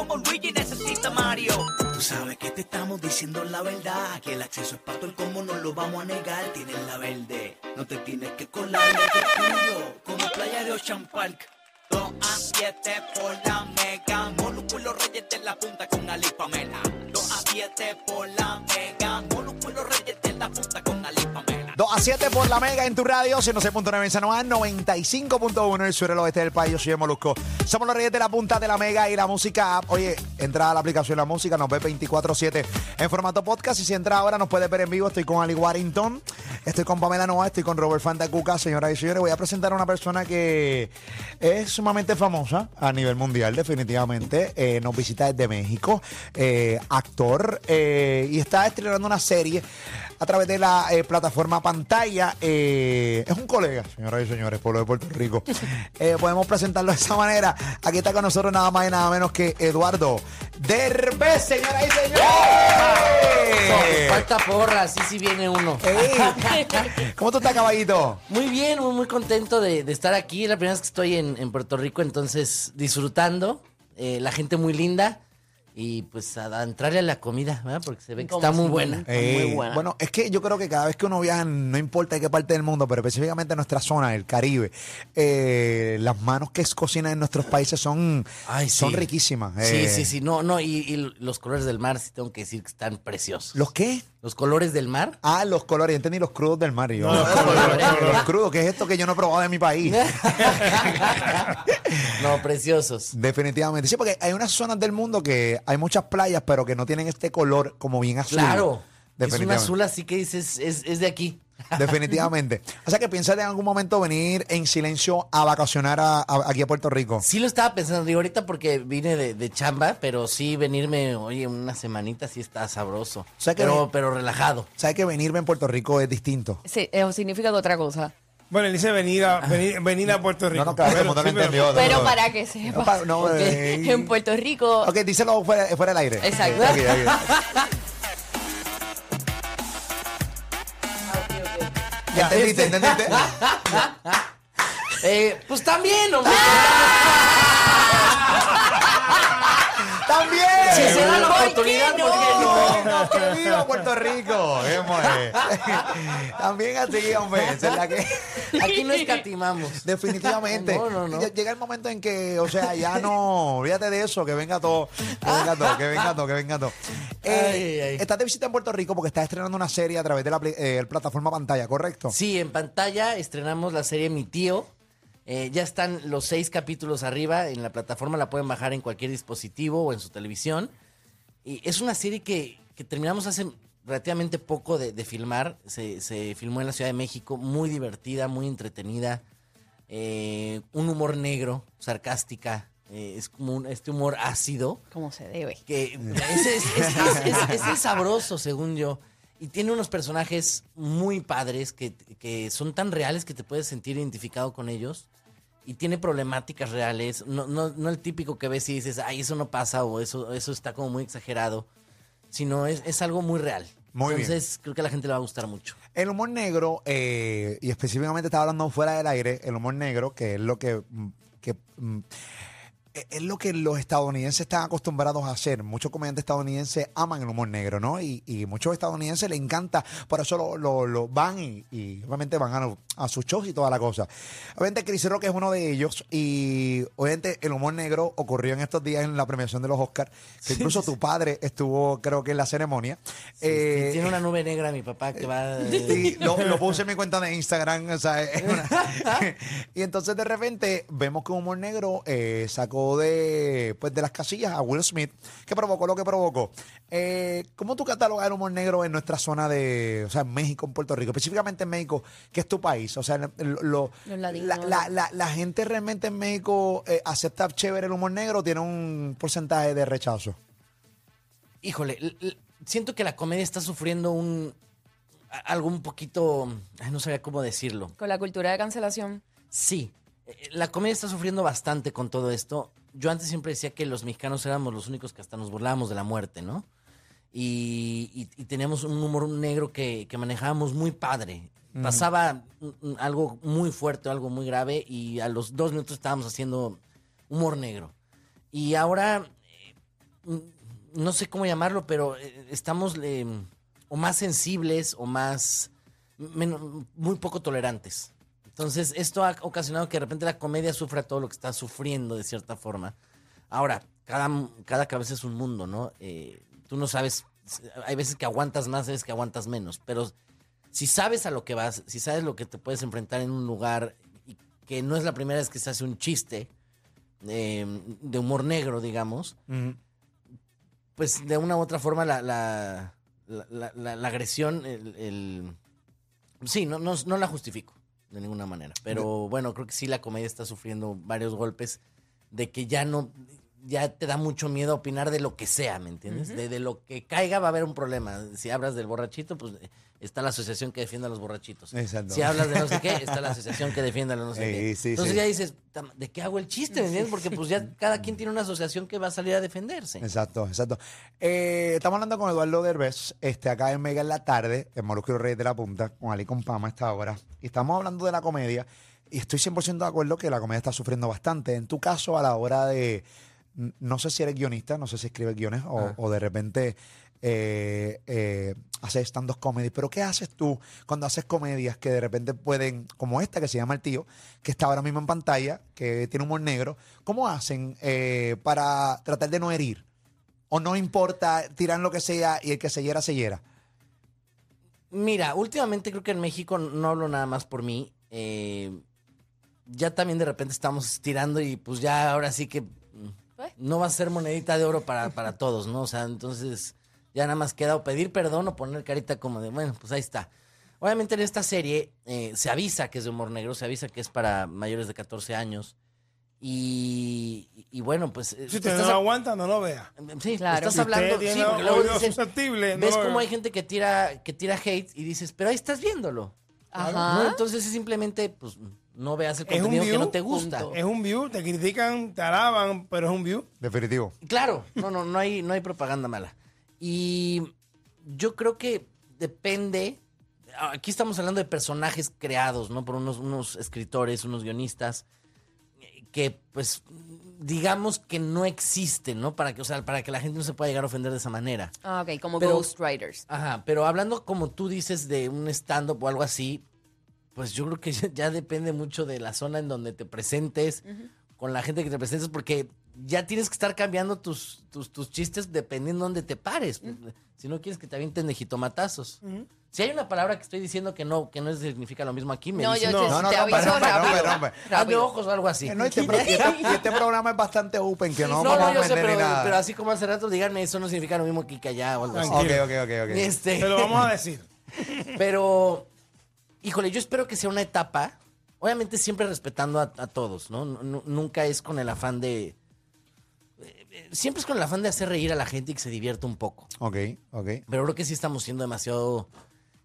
como Luigi necesita Mario. Tú sabes que te estamos diciendo la verdad, que el acceso es para todo el combo, no lo vamos a negar. Tienes la verde, no te tienes que colar, que es tuyo, como playa de Ocean Park. 2 a 7 por la mega. Molúsculos reyes de la punta con Ali Pamela. 2 a 7 por la mega. Molúsculos reyes de la punta con Ali Pamela. 2 a 7 por la mega en tu radio, 106.9 en San Juan, 95.1 en el sur del oeste del país. Yo soy Molusco. Somos los reyes de la punta de la mega y la música. Oye, entra a la aplicación La Música, nos ve 24-7 en formato podcast. Y si entra ahora, nos puedes ver en vivo. Estoy con Ali Warrington, estoy con Pamela Noa, estoy con Robert Fantacuca. Señoras y señores, voy a presentar a una persona que es sumamente famosa a nivel mundial, definitivamente. Eh, nos visita desde México, eh, actor, eh, y está estrenando una serie a través de la plataforma pantalla. Eh, es un colega, señoras y señores, pueblo de Puerto Rico. Eh, podemos presentarlo de esa manera. Aquí está con nosotros nada más y nada menos que Eduardo Derbez, señoras y señores. Falta porra, sí, sí viene uno. Ey, ¿Cómo tú estás, caballito? Muy bien, muy, muy contento de, de estar aquí. La primera vez que estoy en, en Puerto Rico, entonces disfrutando. Eh, la gente muy linda. Y pues a, a entrarle a la comida, ¿verdad? Porque se ve que está muy buena. Ey, muy buena. Bueno, es que yo creo que cada vez que uno viaja, no importa de qué parte del mundo, pero específicamente en nuestra zona, el Caribe, eh, las manos que cocinan en nuestros países son, Ay, sí. son riquísimas. Sí, Eh, sí, sí. No, no, y, y los colores del mar, sí tengo que decir que están preciosos. ¿Los qué? Los colores del mar. Ah, los colores, yo entendí los crudos del mar. yo, No, los, colores, crudos, que es esto que yo no he probado de mi país. no, preciosos. Definitivamente. Sí, porque hay unas zonas del mundo que hay muchas playas, pero que no tienen este color como bien azul. Claro. Es un azul así que dices, es, es de aquí. Definitivamente. O sea que piensas en algún momento venir en silencio a vacacionar a- a- aquí a Puerto Rico. Sí lo estaba pensando, digo, ahorita porque vine de, de chamba, pero sí venirme, oye, una semanita sí está sabroso. sea que- pero, pero relajado. Sabes que venirme en Puerto Rico es distinto. Sí, eso significa otra cosa. Bueno, él dice venir a, venir, venir a Puerto Rico. No, no, claro, Pero como no lo sí, pero- entendió. Pero no. para que No, sepas, no, eh, en Puerto Rico, Ok, díselo fuera, fuera del aire. Exacto. Ok, ok. ¿Ya entendiste? ¿Entendiste? Eh, pues también, hombre. ¡También! Si se da la ¿Por qué oportunidad, no? ¿por qué no? No, que viva Puerto Rico. También así, hombre. Esa es la que... Aquí no escatimamos. Definitivamente. No, no, no. Ll- Llega el momento en que, o sea, ya no, olvídate de eso, que venga todo, que venga todo, que venga todo, que venga todo. Eh, Ay, ay. Estás de visita en Puerto Rico porque estás estrenando una serie a través de la eh, plataforma pantalla, ¿correcto? Sí, en pantalla estrenamos la serie Mi Tío. Eh, ya están los seis capítulos arriba. En la plataforma la pueden bajar en cualquier dispositivo o en su televisión. Y es una serie que, que terminamos hace relativamente poco de, de filmar. Se, se filmó en la Ciudad de México. Muy divertida, muy entretenida. Eh, un humor negro, sarcástica. eh, es como un- este humor ácido como se debe. que ese es, es- sabroso, según yo. Y tiene unos personajes muy padres que, que son tan reales que te puedes sentir identificado con ellos. Y tiene problemáticas reales. No, no, no el típico que ves y dices, ay, eso no pasa o eso, eso está como muy exagerado. Sino es, es algo muy real. Muy bien. Entonces creo que a la gente le va a gustar mucho. El humor negro, eh, y específicamente estaba hablando fuera del aire, el humor negro, que es lo que, que, mm, es lo que los estadounidenses están acostumbrados a hacer. Muchos comediantes estadounidenses aman el humor negro, ¿no? Y, y muchos estadounidenses les encanta, por eso lo, lo- lo van y, y obviamente van a, a sus shows y toda la cosa. Obviamente Chris Rock es uno de ellos y obviamente el humor negro ocurrió en estos días en la premiación de los Oscars, que incluso tu padre estuvo creo que en la ceremonia. Eh, tiene una nube negra mi papá que va... y lo, lo puse en mi cuenta de Instagram. o sea, es una- y entonces de repente vemos que Humor Negro eh, sacó de, pues, de las casillas a Will Smith, que provocó lo que provocó. Eh, ¿Cómo tú catalogas el humor negro en nuestra zona de, o sea, en México, en Puerto Rico, específicamente en México, que es tu país? O sea, lo- la, la- la- la gente realmente en México eh, acepta chévere el humor negro o tiene un porcentaje de rechazo. Híjole, siento que la comedia está sufriendo un... a- algo un poquito... ay, no sabía cómo decirlo. Con la cultura de cancelación. Sí, eh, la comedia está sufriendo bastante con todo esto. Yo antes siempre decía que los mexicanos éramos los únicos que hasta nos burlábamos de la muerte, ¿no? Y, y- y teníamos un humor negro que, que manejábamos muy padre. Pasaba mm, mm, algo muy fuerte, algo muy grave, y a los dos minutos estábamos haciendo humor negro. Y ahora, eh, no sé cómo llamarlo, pero eh, estamos eh, o más sensibles o más, muy poco tolerantes. Entonces, esto ha ocasionado que de repente la comedia sufra todo lo que está sufriendo de cierta forma. Ahora, cada, cada cabeza es un mundo, ¿no? Eh, tú no sabes, hay veces que aguantas más, hay veces que aguantas menos, pero si sabes a lo que vas, si sabes lo que te puedes enfrentar en un lugar y que no es la primera vez que se hace un chiste eh, de humor negro, digamos, pues de una u otra forma la, la, la, la- la- la agresión, el, el- sí, no, no, no la justifico de ninguna manera. Pero bueno, creo que sí la comedia está sufriendo varios golpes de que ya no, ya te da mucho miedo opinar de lo que sea, ¿me entiendes? de, de lo que caiga va a haber un problema. Si hablas del borrachito, pues eh, está la asociación que defiende a los borrachitos. Exacto. Si hablas de no sé qué, está la asociación que defiende a los no sé qué. sí, Entonces sí. ya dices, "Tam- ¿de qué hago el chiste? ¿Me entiendes? Porque pues ya cada quien tiene una asociación que va a salir a defenderse. Exacto, exacto. Eh, estamos hablando con Eduardo Derbez, este, acá en Mega en la tarde, en Molusco Reyes de la Punta, con Ali Compama a esta hora. Y estamos hablando de la comedia. Y estoy 100% de acuerdo que la comedia está sufriendo bastante. En tu caso, a la hora de. No sé si eres guionista, no sé si escribes guiones o, Ah. o de repente eh, eh, haces stand-up comedy. Pero ¿qué haces tú cuando haces comedias que de repente pueden, como esta que se llama El Tío, que está ahora mismo en pantalla, que tiene humor negro? ¿Cómo hacen eh, para tratar de no herir? ¿O no importa, tiran lo que sea y el que se hiera, se hiera? Mira, últimamente creo que en México no hablo nada más por mí. eh, ya también de repente estamos tirando y pues ya ahora sí que Pues. no va a ser monedita de oro para, para todos, ¿no? O sea, entonces ya nada más queda o pedir perdón o poner carita como de, bueno, pues ahí está. Obviamente en esta serie eh, se avisa que es de humor negro, se avisa que es para mayores de 14 años. Y, y bueno, pues... eh, Si usted no estás lo a- aguanta, no lo vea. Sí, Claro. estás hablando... sí, porque luego oído dices, susceptible, no ves lo cómo hay gente que tira, que tira hate y dices, pero ahí estás viéndolo. Ajá. ¿no? Entonces es simplemente, pues, no veas el contenido que no te gusta. punto. Es un view, te critican, te alaban, pero es un view. Definitivo. Claro, no, no, no hay, no hay propaganda mala. Y yo creo que depende. Aquí estamos hablando de personajes creados, ¿no? Por unos, unos escritores, unos guionistas, que, pues, digamos que no existen, ¿no? Para que, o sea, para que la gente no se pueda llegar a ofender de esa manera. Ah, ok, como Pero- Ghostwriters. Ajá, pero hablando como tú dices de un stand-up o algo así, pues yo creo que ya, depende mucho de la zona en donde te presentes, con la gente que te presentes, porque ya tienes que estar cambiando tus, tus, tus chistes dependiendo de dónde te pares. Si no quieres que te avienten de jitomatazos. Si hay una palabra que estoy diciendo que no, que no significa lo mismo aquí, me No, dicen, yo No, te, no, no, te no, aviso rápido. hazme ojos o algo así. No, este este, programa es bastante open, que no, No, vamos no, a yo sé, pero, ni nada. pero así como hace rato, díganme, eso no significa lo mismo aquí que allá o algo así. Ok, Tranquilo. ok, ok, ok. Este, Te lo vamos a decir. Pero, híjole, yo espero que sea una etapa, obviamente siempre respetando a, a todos, ¿no? Nu- nu- Nunca es con el afán de... eh, eh, Siempre es con el afán de hacer reír a la gente y que se divierta un poco. Ok, ok. Pero creo que sí estamos siendo demasiado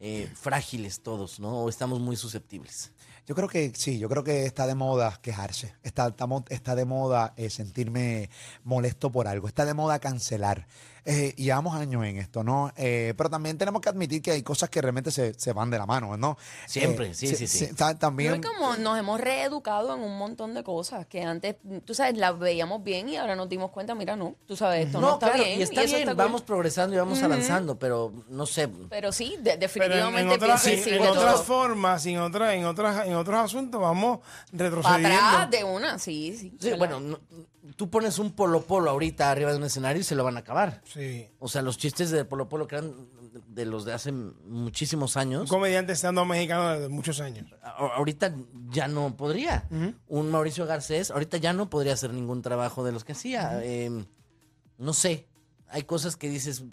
eh, frágiles todos, ¿no? O estamos muy susceptibles. Yo creo que sí, yo creo que está de moda quejarse. Está, está, está de moda eh, sentirme molesto por algo. Está de moda cancelar. Eh, y llevamos años en esto, ¿no? Eh, pero también tenemos que admitir que hay cosas que realmente se, se van de la mano, ¿no? Siempre, Eh, sí, se- sí, sí. se- Yo también. creo que como nos hemos reeducado en un montón de cosas que antes, tú sabes, las veíamos bien y ahora nos dimos cuenta, mira, no, tú sabes, esto no, está claro, bien. y está eso bien, vamos progresando y vamos avanzando, pero no sé. Pero sí, de- Pero en, definitivamente en otras, en, en otras todo. formas, en, otras en, otras, en otros asuntos, vamos Para retrocediendo. atrás de una, sí, sí. Bueno, no- tú pones un polo polo ahorita arriba de un escenario y se lo van a acabar. Sí. O sea, los chistes de Polo Polo que eran de los de hace muchísimos Un años, comediante estando mexicano desde muchos años. a- ahorita ya no podría. Un Mauricio Garcés, ahorita ya no podría hacer ningún trabajo de los que hacía. Eh, no sé, hay cosas que dices,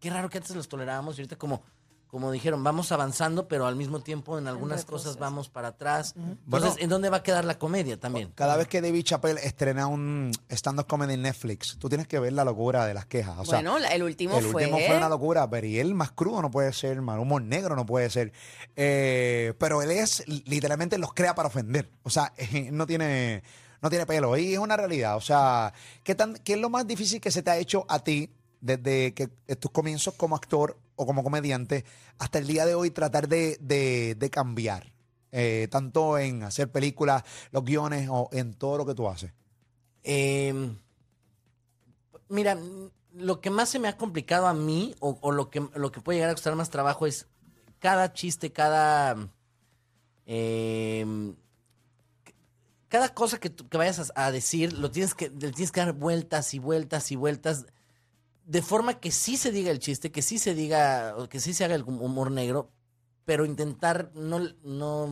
qué raro que antes los tolerábamos y ahorita como, como dijeron, vamos avanzando, pero al mismo tiempo en algunas cosas vamos para atrás. Entonces, Bueno. ¿en dónde va a quedar la comedia también? Cada vez que David Chappelle estrena un stand-up comedy en Netflix, tú tienes que ver la locura de las quejas. O sea, bueno, el último el fue. último fue una locura, pero y él más crudo no puede ser, mal humor negro no puede ser. Eh, pero él es, literalmente los crea para ofender. O sea, no tiene, no tiene pelo. Y es una realidad. O sea, ¿qué, tan, ¿qué es lo más difícil que se te ha hecho a ti desde que tus comienzos como actor o como comediante hasta el día de hoy tratar de, de- de cambiar? Eh, tanto en hacer películas, los guiones o en todo lo que tú haces. Eh, mira, lo que más se me ha complicado a mí, o, lo, que, lo que puede llegar a costar más trabajo, es cada chiste, cada. eh, cada cosa que, que vayas a, a decir, lo tienes que, le tienes que dar vueltas y vueltas y vueltas. De forma que sí se diga el chiste, que sí se diga, que sí se haga el humor negro, pero intentar no, no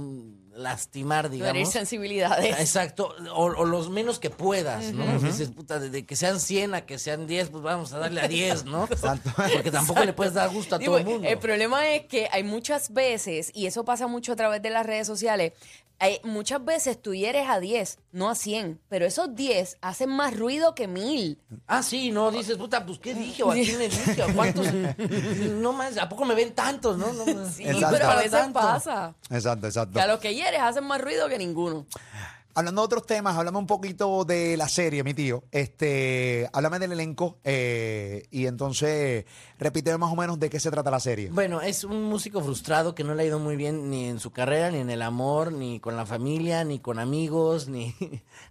lastimar, No herir digamos. sensibilidades. Exacto, o, o los menos que puedas, ¿no? Dices, puta, de, de que sean 100 a que sean 10, pues vamos a darle a 10, ¿no? Porque tampoco le puedes dar gusto a Digo, todo el mundo. el problema es que hay muchas veces, y eso pasa mucho a través de las redes sociales, hay, muchas veces tú hieres a 10, no a 100, pero esos 10 hacen más ruido que mil. Ah, sí, no, dices, puta, pues ¿qué dije? ¿O a quién le dije? ¿A cuántos? No más, ¿a poco me ven tantos, no? no Sí, Exacto. Pero a para veces tanto. pasa. Exacto, exacto. Que a los que hieres hacen más ruido que ninguno. Hablando de otros temas, háblame un poquito de la serie, mi tío. Este, háblame del elenco eh, y entonces repíteme más o menos de qué se trata la serie. Bueno, es un músico frustrado que no le ha ido muy bien ni en su carrera, ni en el amor, ni con la familia, ni con amigos, ni,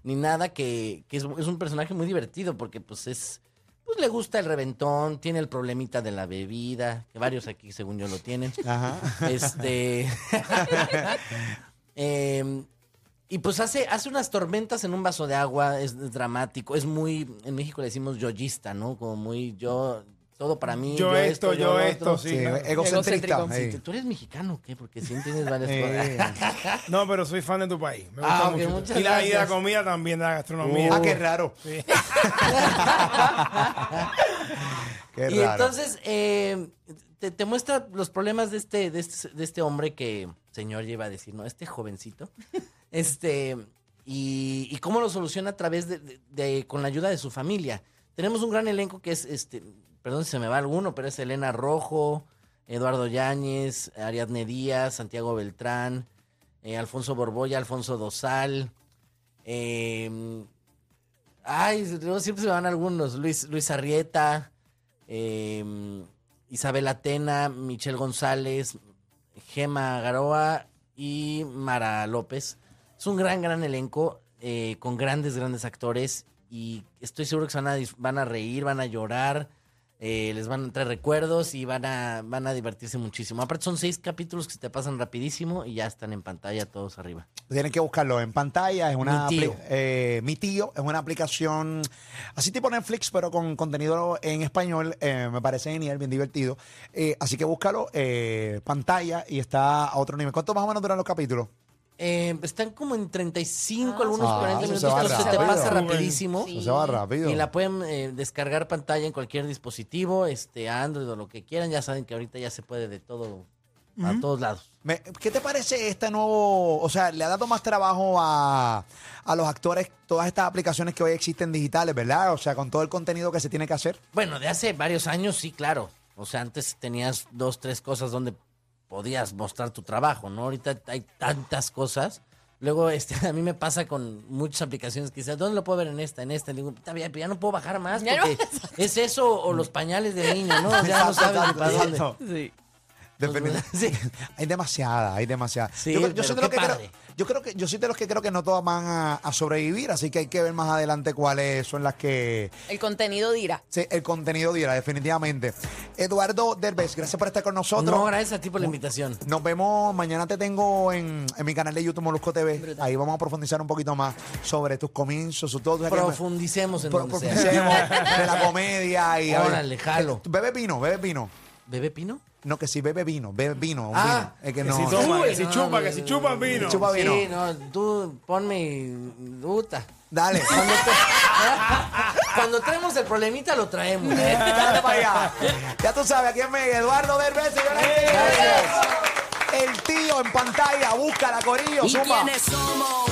ni nada, que, que es, es un personaje muy divertido porque pues es, pues le gusta el reventón, tiene el problemita de la bebida, que varios aquí según yo lo tienen. Ajá. Este. Em, y pues hace, hace unas tormentas en un vaso de agua, es dramático, es muy, en México le decimos yoyista, ¿no? Como muy yo, todo para mí. Yo esto, yo esto, sí. Sí, claro. egocentrista. Sí, ¿Tú eres mexicano o qué? Porque sí entiendes varias Eh. cosas. No, pero soy fan de tu país. Me gusta Ah, mucho. y, la, y la comida también, de la gastronomía. Ah, qué raro. Sí. Qué y raro. entonces eh, te, te muestra los problemas de este, de este, de este hombre que, señor, lleva a decir, ¿no? Este jovencito. este, y, y cómo lo soluciona a través de, de- de- con la ayuda de su familia. Tenemos un gran elenco que es, este, perdón si se me va alguno, pero es Elena Rojo, Eduardo Yáñez, Ariadne Díaz, Santiago Beltrán, eh, Alfonso Borbolla, Alfonso Dosal, eh, Ay, siempre se me van algunos. Luis, Luis Arrieta, eh, Isabel Atena, Michelle González, Gema Garoa y Mara López. Es un gran, gran elenco eh, con grandes, grandes actores y estoy seguro que se van a, van a reír, van a llorar, eh, les van a traer recuerdos y van a, van a divertirse muchísimo. Aparte son seis capítulos que se te pasan rapidísimo y ya están en pantalla todos arriba. Tienen que buscarlo en pantalla. Es una Mi tío. eh, Mi tío es una aplicación así tipo Netflix, pero con contenido en español. Eh, me parece genial, bien divertido. Así que búscalo, pantalla y está a otro nivel. ¿Cuánto más o menos duran los capítulos? Eh, están como en 35, Ah, algunos Ah, 40 eso minutos, se va pero se te pasa rapidísimo. Sí. Se va rápido. Y la pueden eh, descargar pantalla en cualquier dispositivo, este Android o lo que quieran. Ya saben que ahorita ya se puede de todo, a todos lados. Me- ¿Qué te parece este nuevo? O sea, le ha dado más trabajo a, a los actores todas estas aplicaciones que hoy existen digitales, ¿verdad? O sea, con todo el contenido que se tiene que hacer. Bueno, de hace varios años, sí, claro. O sea, antes tenías dos, tres cosas donde podías mostrar tu trabajo, ¿no? Ahorita hay tantas cosas. Luego, este, a mí me pasa con muchas aplicaciones que dicen, ¿dónde lo puedo ver en esta, en esta? Y digo, "Puta, ya, ya no puedo bajar más Ya no. porque es eso o los pañales del niño, ¿no? Ya no sabes ni para dónde. Sí. Hay demasiada, hay demasiada. Sí, yo, yo soy de que creo. Yo creo que yo soy de los que creo que no todas van a, a sobrevivir, así que hay que ver más adelante cuáles son las que El contenido dirá. sí, el contenido diera, definitivamente. Eduardo Derbez, gracias por estar con nosotros. No, gracias a ti por la invitación. Nos vemos, mañana te tengo en, en mi canal de YouTube Molusco TV. Ahí vamos a profundizar un poquito más sobre tus comienzos, su todo. Profundicemos en Pro- donde sea. profundicemos de la comedia y Órale, jalo. Bebe vino, bebe vino. ¿Bebé Pino? No, que si bebe vino, bebe vino, un Ah, vino. Es que Que no. si toma, que si chupa, que si chupa vino. Chupa vino. Sí, no, tú ponme puta. Dale. Cuando, te- cuando traemos el problemita, lo traemos. Dale para allá. Ya tú sabes, aquí es Miguel Eduardo Derbez, señores. El tío en pantalla, busca la corillo, ¿Y zumba. quiénes somos?